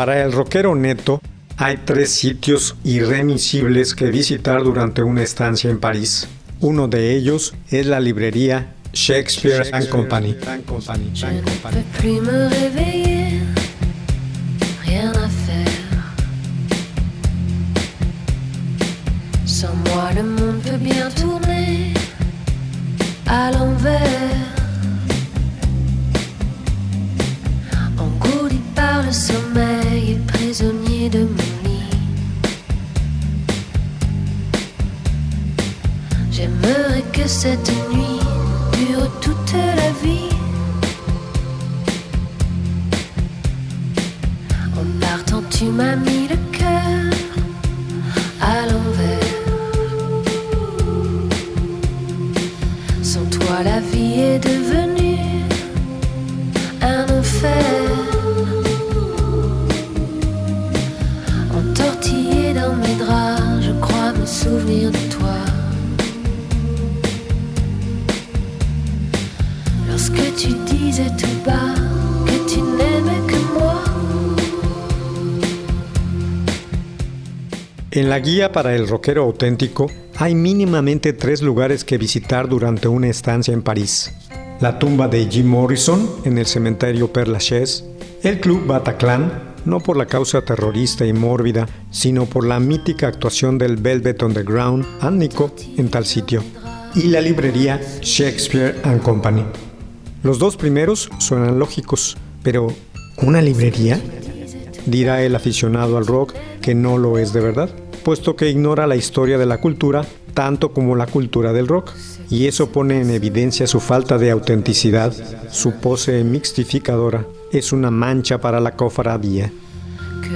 Para el rockero neto, hay tres sitios irremisibles que visitar durante una estancia en París. Uno de ellos es la librería Shakespeare and Company. En partant, tu m'as mis le En la guía para el rockero auténtico hay mínimamente tres lugares que visitar durante una estancia en París. La tumba de Jim Morrison en el cementerio Père Lachaise, el club Bataclan, no por la causa terrorista y mórbida, sino por la mítica actuación del Velvet Underground and Nico en tal sitio, y la librería Shakespeare and Company. Los dos primeros suenan lógicos, pero ¿una librería? Dirá el aficionado al rock que no lo es de verdad, puesto que ignora la historia de la cultura tanto como la cultura del rock, y eso pone en evidencia su falta de autenticidad, su pose mixtificadora, es una mancha para la cofradía. Que.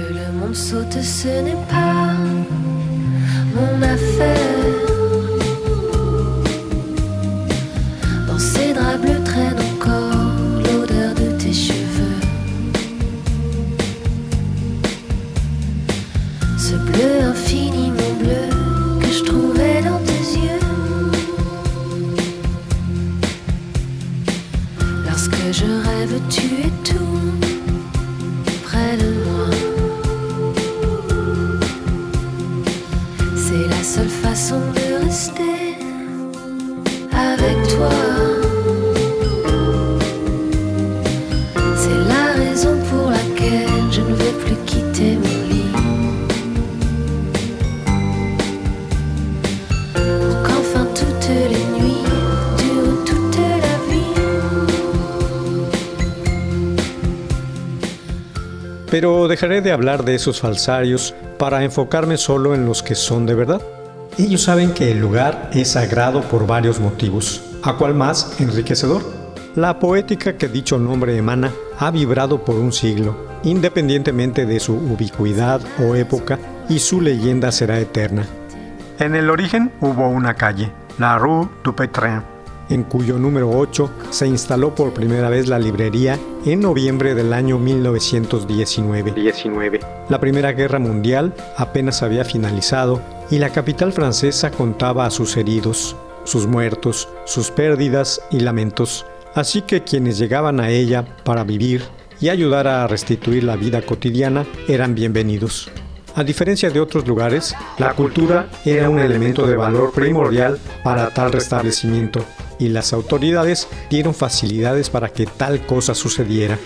Pero dejaré de hablar de esos falsarios para enfocarme solo en los que son de verdad. Ellos saben que el lugar es sagrado por varios motivos, a cual más enriquecedor. La poética que dicho nombre emana ha vibrado por un siglo, independientemente de su ubicuidad o época, y su leyenda será eterna. En el origen hubo una calle, la Rue du Pétrin, en cuyo número 8 se instaló por primera vez la librería en noviembre del año 1919. La Primera Guerra Mundial apenas había finalizado y la capital francesa contaba a sus heridos, sus muertos, sus pérdidas y lamentos. Así que quienes llegaban a ella para vivir y ayudar a restituir la vida cotidiana eran bienvenidos. A diferencia de otros lugares, la cultura era un elemento de valor primordial para tal restablecimiento y las autoridades dieron facilidades para que tal cosa sucediera.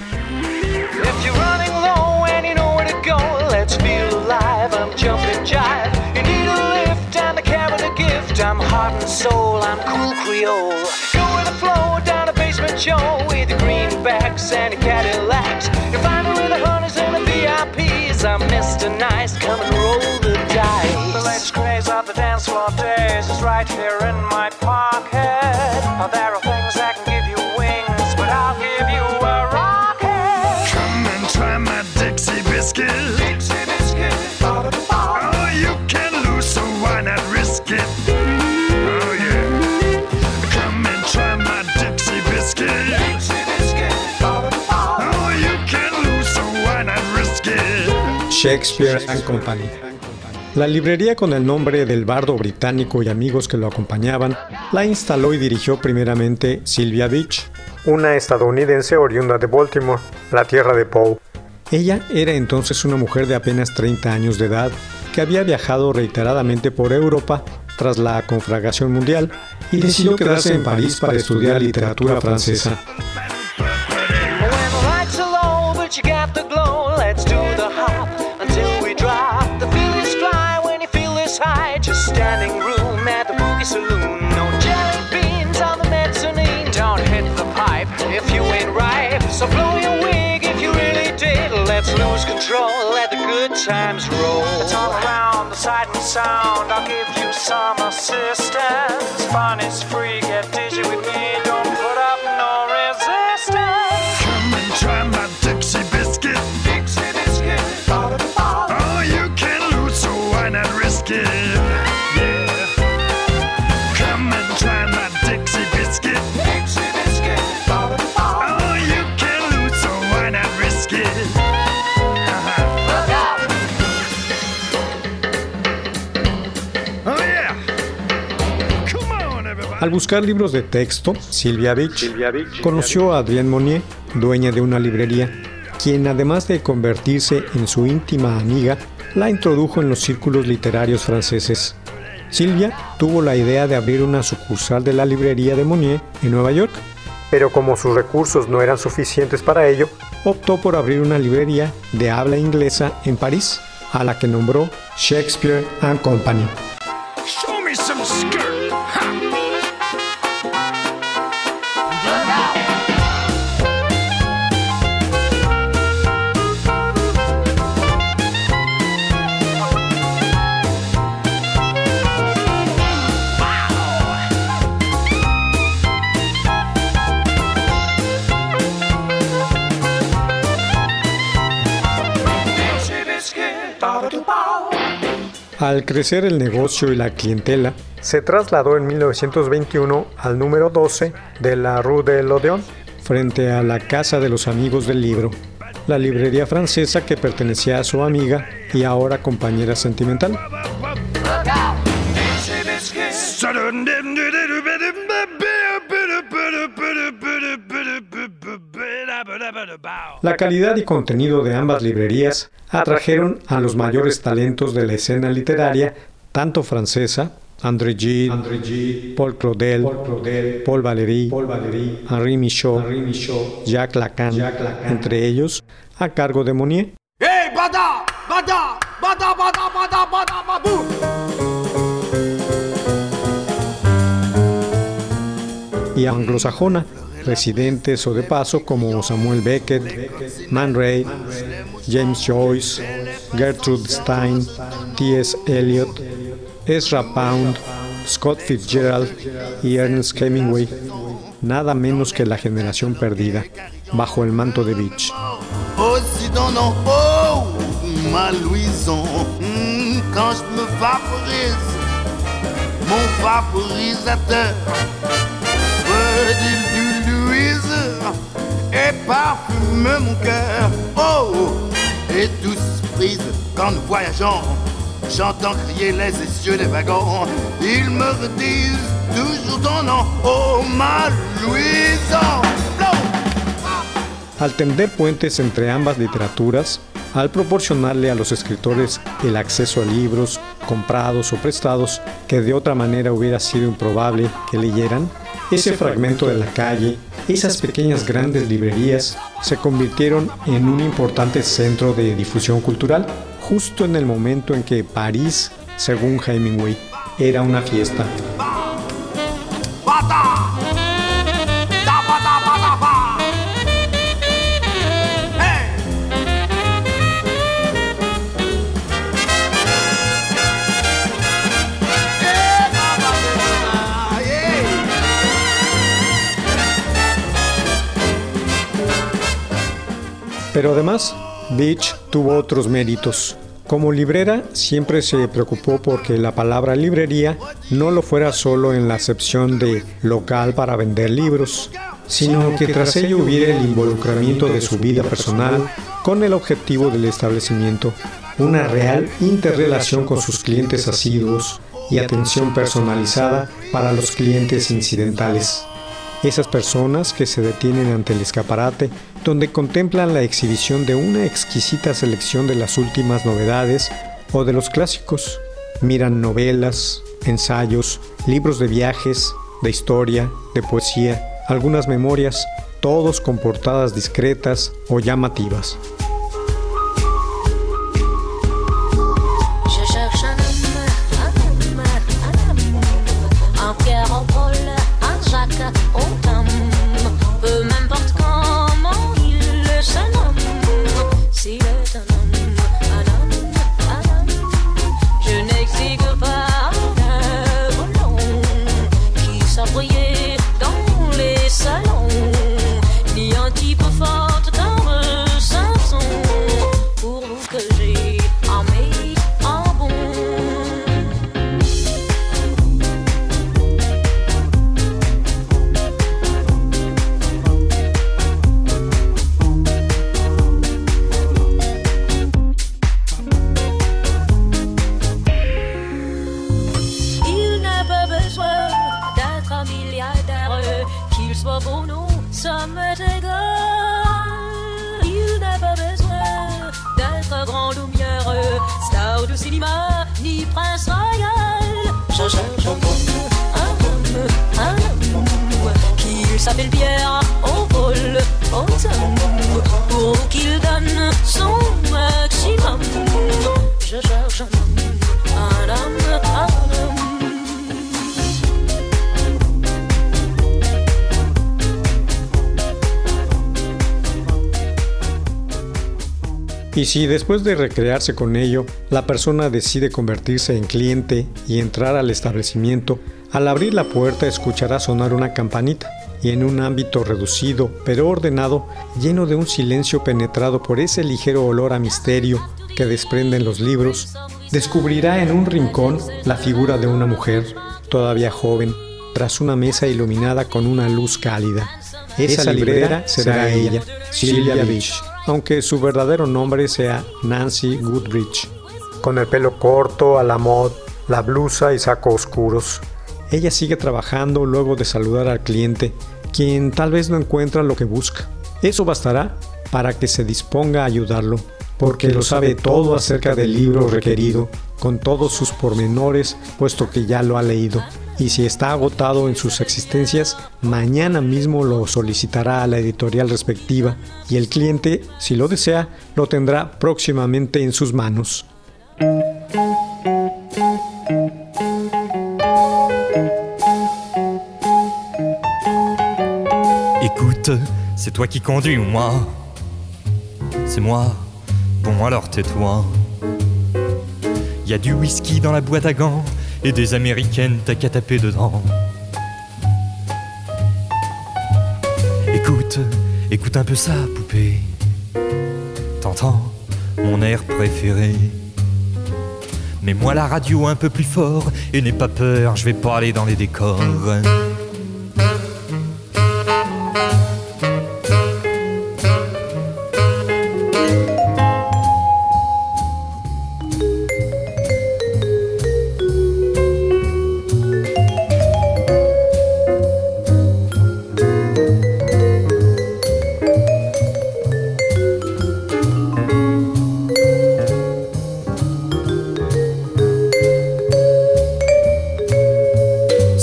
I'm Mr. Nice, come and roll the dice. The craze off the dance floor, Shakespeare and Company. La librería con el nombre del bardo británico y amigos que lo acompañaban la instaló y dirigió primeramente Sylvia Beach, una estadounidense oriunda de Baltimore, la tierra de Poe. Ella era entonces una mujer de apenas 30 años de edad que había viajado reiteradamente por Europa tras la conflagración mundial y decidió quedarse en París para estudiar literatura francesa. Standing room at the boogie saloon. No jelly beans on the mezzanine. Don't hit the pipe if you ain't ripe. So blow your wig if you really did. Let's lose control, let the good times roll. All around the sight and sound. I'll give you some assistance. Fun is free, get dizzy with me. Al buscar libros de texto, Sylvia Beach conoció a Adrienne Monnier, dueña de una librería, quien además de convertirse en su íntima amiga, la introdujo en los círculos literarios franceses. Sylvia tuvo la idea de abrir una sucursal de la librería de Monnier en Nueva York, pero como sus recursos no eran suficientes para ello, optó por abrir una librería de habla inglesa en París, a la que nombró Shakespeare and Company. Al crecer el negocio y la clientela, se trasladó en 1921 al número 12 de la Rue de l'Odéon, frente a la Casa de los Amigos del Libro, la librería francesa que pertenecía a su amiga y ahora compañera sentimental. La calidad y contenido de ambas librerías atrajeron a los mayores talentos de la escena literaria, tanto francesa, André Gide, Paul Claudel, Paul Valéry, Henri Michaud, Jacques Lacan, entre ellos, a cargo de Monnier. Hey, bada, bada, bada, bada, bada, bada, babou. y anglosajona, residentes o de paso como Samuel Beckett, Man Ray, James Joyce, Gertrude Stein, T.S. Eliot, Ezra Pound, Scott Fitzgerald y Ernest Hemingway, nada menos que la generación perdida, bajo el manto de Beach. Et parfume mon cœur. Oh, et douce prise quand nous voyageons, j'entends crier les essieux des wagons. Ils me redisent toujours ton nom, oh ma Louison. Al tender puentes entre ambas literaturas, al proporcionarle a los escritores el acceso a libros comprados o prestados que de otra manera hubiera sido improbable que leyeran, ese fragmento de la calle, esas pequeñas grandes librerías se convirtieron en un importante centro de difusión cultural, justo en el momento en que París, según Hemingway, era una fiesta. Pero además, Beach tuvo otros méritos. Como librera siempre se preocupó porque la palabra librería no lo fuera solo en la acepción de local para vender libros, sino que tras ello hubiera el involucramiento de su vida personal con el objetivo del establecimiento, una real interrelación con sus clientes asiduos y atención personalizada para los clientes incidentales. Esas personas que se detienen ante el escaparate donde contemplan la exhibición de una exquisita selección de las últimas novedades o de los clásicos. Miran novelas, ensayos, libros de viajes, de historia, de poesía, algunas memorias, todos con portadas discretas o llamativas. Il n'a pas besoin d'être grand lumière, star du cinéma, ni prince royal. Je cherche un homme, un homme, un homme, qu'il s'appelle Pierre au vol, au tom, pour qu'il donne son maximum. Je cherche un Y si después de recrearse con ello, la persona decide convertirse en cliente y entrar al establecimiento, al abrir la puerta escuchará sonar una campanita y en un ámbito reducido pero ordenado, lleno de un silencio penetrado por ese ligero olor a misterio que desprenden los libros, descubrirá en un rincón la figura de una mujer, todavía joven, tras una mesa iluminada con una luz cálida. Esa librera será ella, Sylvia Beach, aunque su verdadero nombre sea Nancy Goodrich. Con el pelo corto, a la mod, la blusa y saco oscuros. Ella sigue trabajando luego de saludar al cliente, quien tal vez no encuentra lo que busca. Eso bastará para que se disponga a ayudarlo, porque lo sabe todo acerca del libro requerido, con todos sus pormenores, puesto que ya lo ha leído. Y si está agotado en sus existencias, mañana mismo lo solicitará a la editorial respectiva y el cliente, si lo desea, lo tendrá próximamente en sus manos. Écoute, c'est toi qui conduis ou moi C'est moi. Bon alors tais-toi. Y a du whisky dans la boîte à gants et des américaines t'as qu'à taper dedans. Écoute, écoute un peu ça, poupée. T'entends mon air préféré. Mets-moi la radio un peu plus fort et n'aie pas peur, je vais pas aller dans les décors.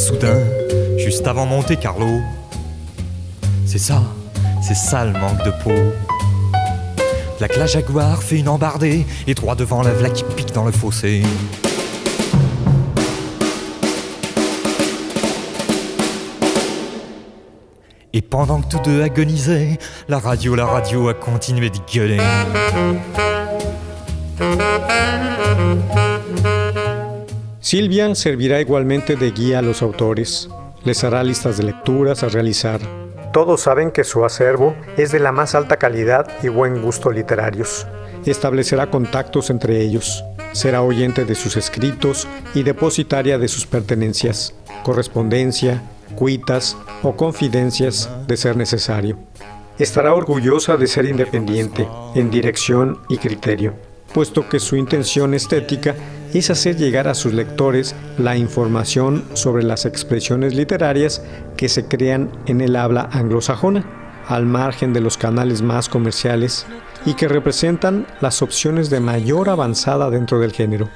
Soudain, juste avant Monte Carlo, c'est ça, c'est ça le manque de peau. La la Jaguar fait une embardée et droit devant la vla qui pique dans le fossé. Et pendant que tous deux agonisaient, la radio, la radio a continué de gueuler. Silvia servirá igualmente de guía a los autores, les hará listas de lecturas a realizar, Todos saben que su acervo es de la más alta calidad y buen gusto literarios. Establecerá contactos entre ellos. Será oyente de sus escritos y depositaria de sus pertenencias, correspondencia, cuitas o confidencias de ser necesario. Estará orgullosa de ser independiente en dirección y criterio, puesto que su intención estética es hacer llegar a sus lectores la información sobre las expresiones literarias que se crean en el habla anglosajona, al margen de los canales más comerciales y que representan las opciones de mayor avanzada dentro del género.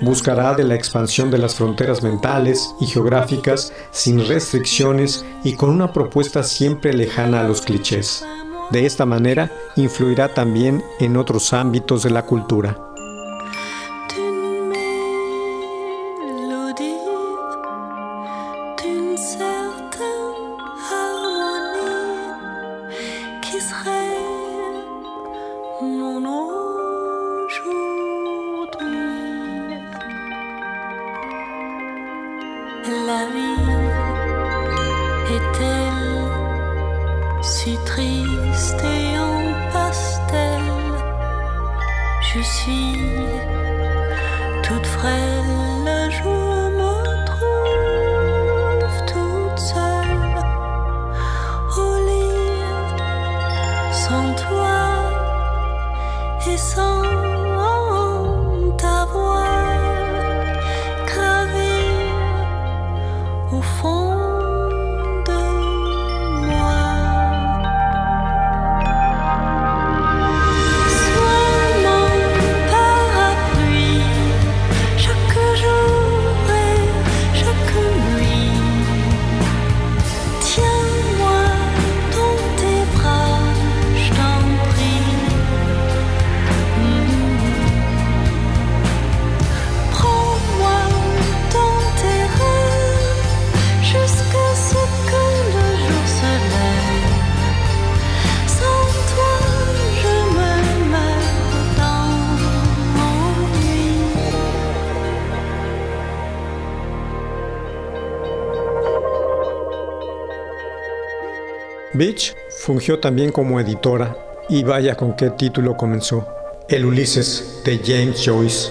Buscará de la expansión de las fronteras mentales y geográficas sin restricciones y con una propuesta siempre lejana a los clichés. De esta manera, influirá también en otros ámbitos de la cultura. Je suis toute frêle, Beach fungió también como editora, y vaya con qué título comenzó, El Ulises de James Joyce.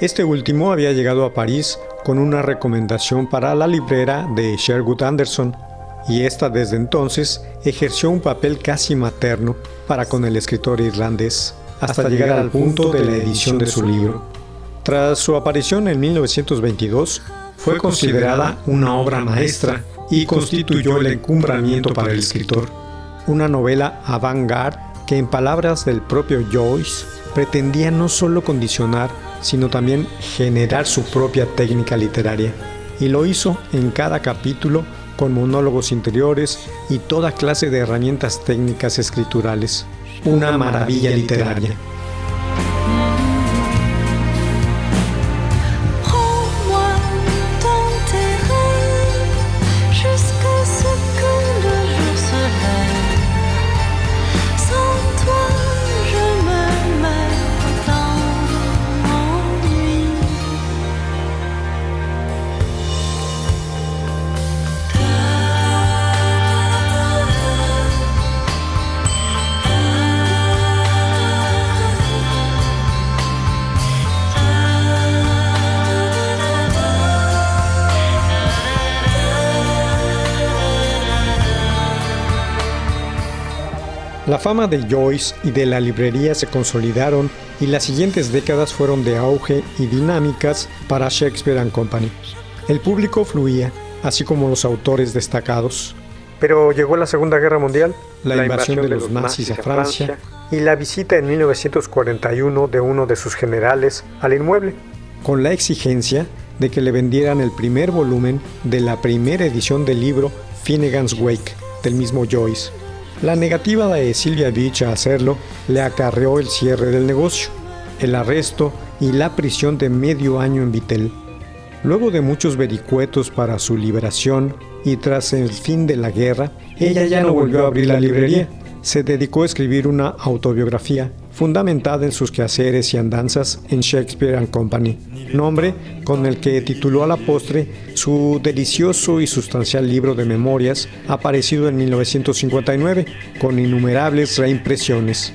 Este último había llegado a París con una recomendación para la librera de Sherwood Anderson, y esta desde entonces ejerció un papel casi materno para con el escritor irlandés, hasta llegar al punto de la edición de su libro. Tras su aparición en 1922, fue considerada una obra maestra y constituyó el encumbramiento para el escritor. Una novela avant-garde que en palabras del propio Joyce pretendía no solo condicionar, sino también generar su propia técnica literaria. Y lo hizo en cada capítulo con monólogos interiores y toda clase de herramientas técnicas escriturales. Una maravilla literaria. La fama de Joyce y de la librería se consolidaron y las siguientes décadas fueron de auge y dinámicas para Shakespeare and Company. El público fluía, así como los autores destacados. Pero llegó la Segunda Guerra Mundial, la, invasión de los nazis a Francia y la visita en 1941 de uno de sus generales al inmueble, con la exigencia de que le vendieran el primer volumen de la primera edición del libro Finnegan's Wake del mismo Joyce. La negativa de Sylvia Beach a hacerlo le acarreó el cierre del negocio, el arresto y la prisión de medio año en Vitel. Luego de muchos vericuetos para su liberación y tras el fin de la guerra, ella ya no volvió a abrir la librería, se dedicó a escribir una autobiografía fundamentada en sus quehaceres y andanzas en Shakespeare and Company, nombre con el que tituló a la postre su delicioso y sustancial libro de memorias, aparecido en 1959, con innumerables reimpresiones.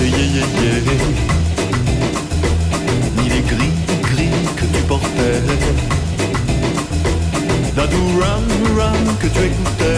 ni les gris gris que tu portais, la ram ram que tu écoutais.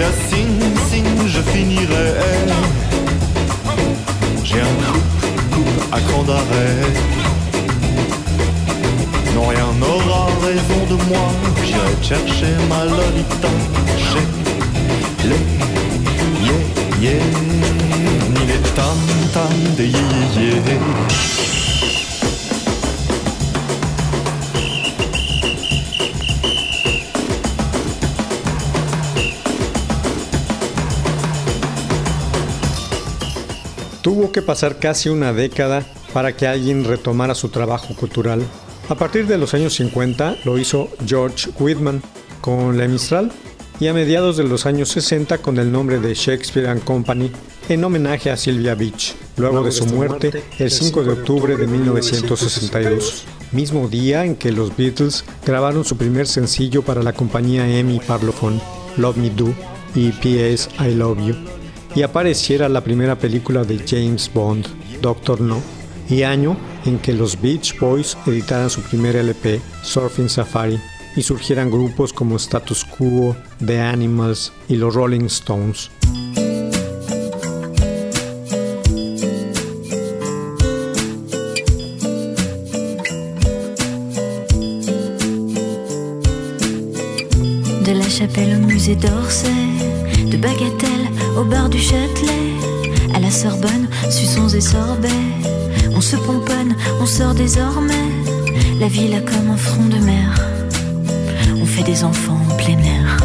puis à signe, signe, je finirai. J'ai un coupe, coupe à cran d'arrêt. Non, rien n'aura raison de moi. J'irai chercher ma lolita chez les yeah, yeah. Ni les tam-tam des yé Tuvo que pasar casi una década para que alguien retomara su trabajo cultural. A partir de los años 50 lo hizo George Whitman con La Mistral y a mediados de los años 60 con el nombre de Shakespeare and Company en homenaje a Sylvia Beach, luego de su muerte el 5 de octubre de 1962, mismo día en que los Beatles grabaron su primer sencillo para la compañía EMI Parlophone, Love Me Do y P.S. I Love You, y apareciera la primera película de James Bond, Doctor No, y año en que los Beach Boys editaran su primer LP, Surfing Safari, y surgieran grupos como Status Quo, The Animals y los Rolling Stones. De la chapelle au musée d'Orsay, de Bagatelle au bar du Châtelet, à la Sorbonne, suçons et sorbets. On se pomponne, on sort désormais, la ville a comme un front de mer fait des enfants en plein air.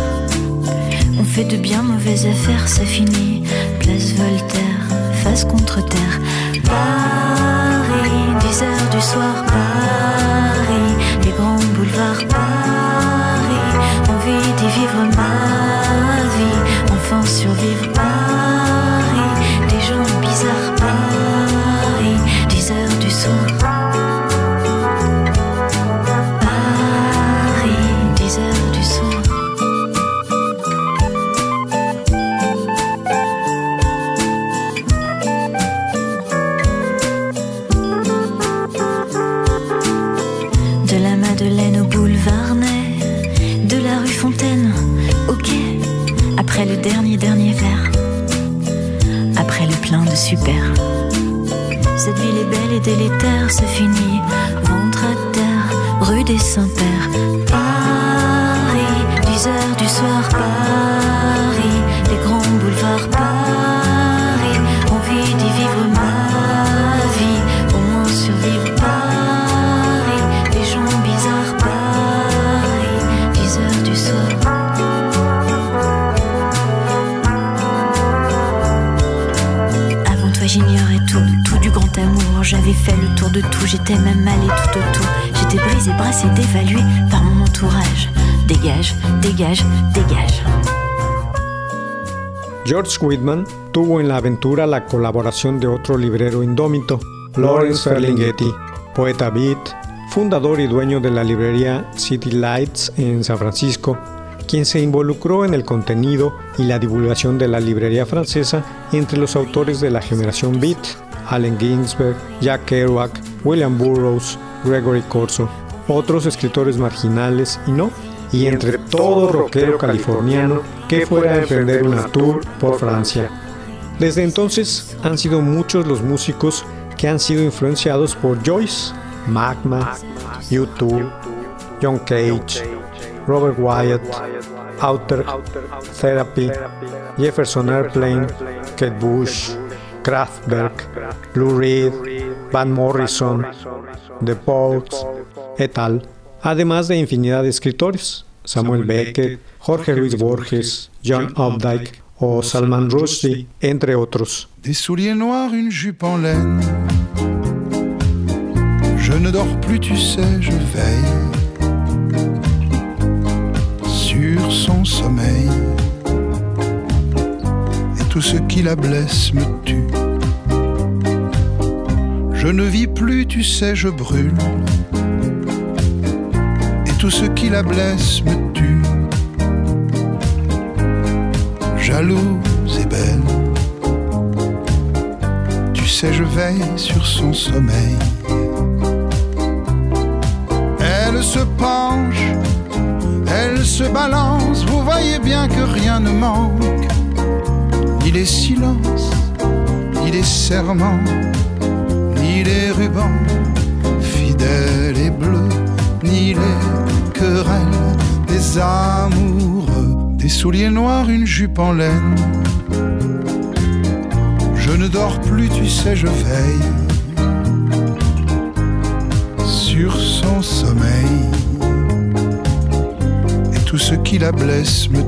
On fait de bien mauvaises affaires, ça finit. Place Voltaire, face contre terre. Paris, 10 heures du soir, Paris, les grands boulevards, Paris. Envie d'y vivre ma vie, enfants survivent pas. Ah. Mon entourage. dégage, dégage, dégage. George Whitman tuvo en la aventura la colaboración de otro librero indómito, Lawrence Ferlinghetti, poeta beat, fundador y dueño de la librería City Lights en San Francisco, quien se involucró en el contenido y la divulgación de la librería francesa entre los autores de la generación beat, Allen Ginsberg, Jack Kerouac, William Burroughs, Gregory Corso, otros escritores marginales y no, y entre todo rockero californiano que fuera a emprender una tour por Francia. Desde entonces han sido muchos los músicos que han sido influenciados por Joyce, Magma, U2, John Cage, Robert Wyatt, Outer, Therapy, Jefferson Airplane, Kate Bush, Kraftwerk, Lou Reed, Van Morrison, The Pogues, et al., además de infinidad de escritores, Samuel Beckett, Jorge Luis Borges, John Updike o Salman Rushdie, entre otros. Des souliers noirs, une jupe en laine. Je ne dors plus, tu sais, je veille sur son sommeil. Tout ce qui la blesse me tue. Je ne vis plus, tu sais, je brûle. Et tout ce qui la blesse me tue. Jalouse et belle. Tu sais, je veille sur son sommeil. Elle se penche, elle se balance, vous voyez bien que rien ne manque. Ni les silences, ni les serments, ni les rubans, fidèles et bleus, ni les querelles des amoureux. Des souliers noirs, une jupe en laine. Je ne dors plus, tu sais, je veille sur son sommeil. Et tout ce qui la blesse me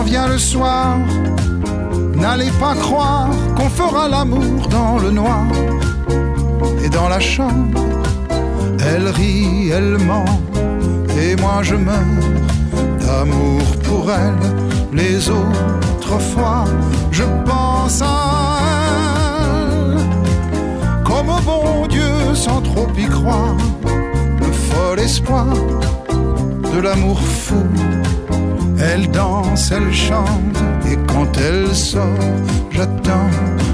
Quand vient le soir, n'allez pas croire qu'on fera l'amour dans le noir. Et dans la chambre, elle rit, elle ment. Et moi je meurs d'amour pour elle. Les autres fois, je pense à elle comme au bon Dieu sans trop y croire. Le fol espoir de l'amour fou. Elle danse, elle chante, et quand elle sort, j'attends,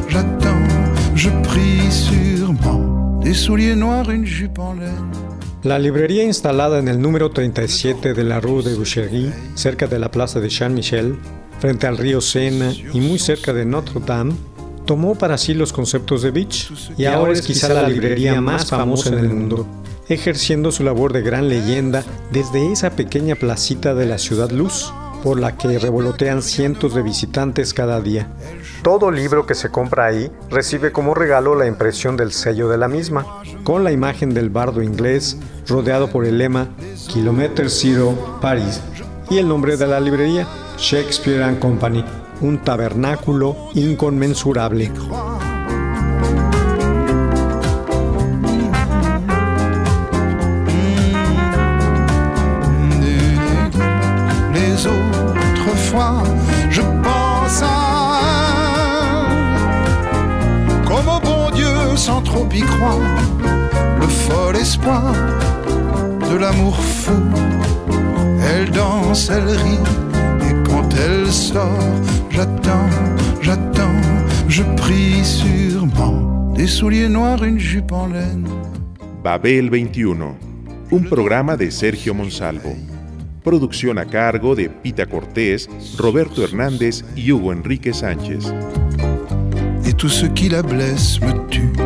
j'attends, je prie sûrement. Des souliers noirs, une jupe en laine. La librería instalada en el número 37 de la Rue de Boucherie, cerca de la plaza de Saint-Michel, frente al río Sena y muy cerca de Notre Dame, tomó para sí los conceptos de Beach y ahora es quizá la librería más famosa en el mundo, ejerciendo su labor de gran leyenda desde esa pequeña placita de la ciudad Luz, por la que revolotean cientos de visitantes cada día. Todo libro que se compra ahí recibe como regalo la impresión del sello de la misma, con la imagen del bardo inglés rodeado por el lema Kilometer Zero Paris y el nombre de la librería Shakespeare and Company, un tabernáculo inconmensurable. Elle danse, elle rit, et quand elle sort, j'attends, j'attends, je prie sûrement. Des souliers noirs, une jupe en laine. Babel 21, un programa de Sergio Monsalvo. Producción a cargo de Pita Cortés, Roberto Hernández y Hugo Enrique Sánchez. Et tout ce qui la blesse me tue.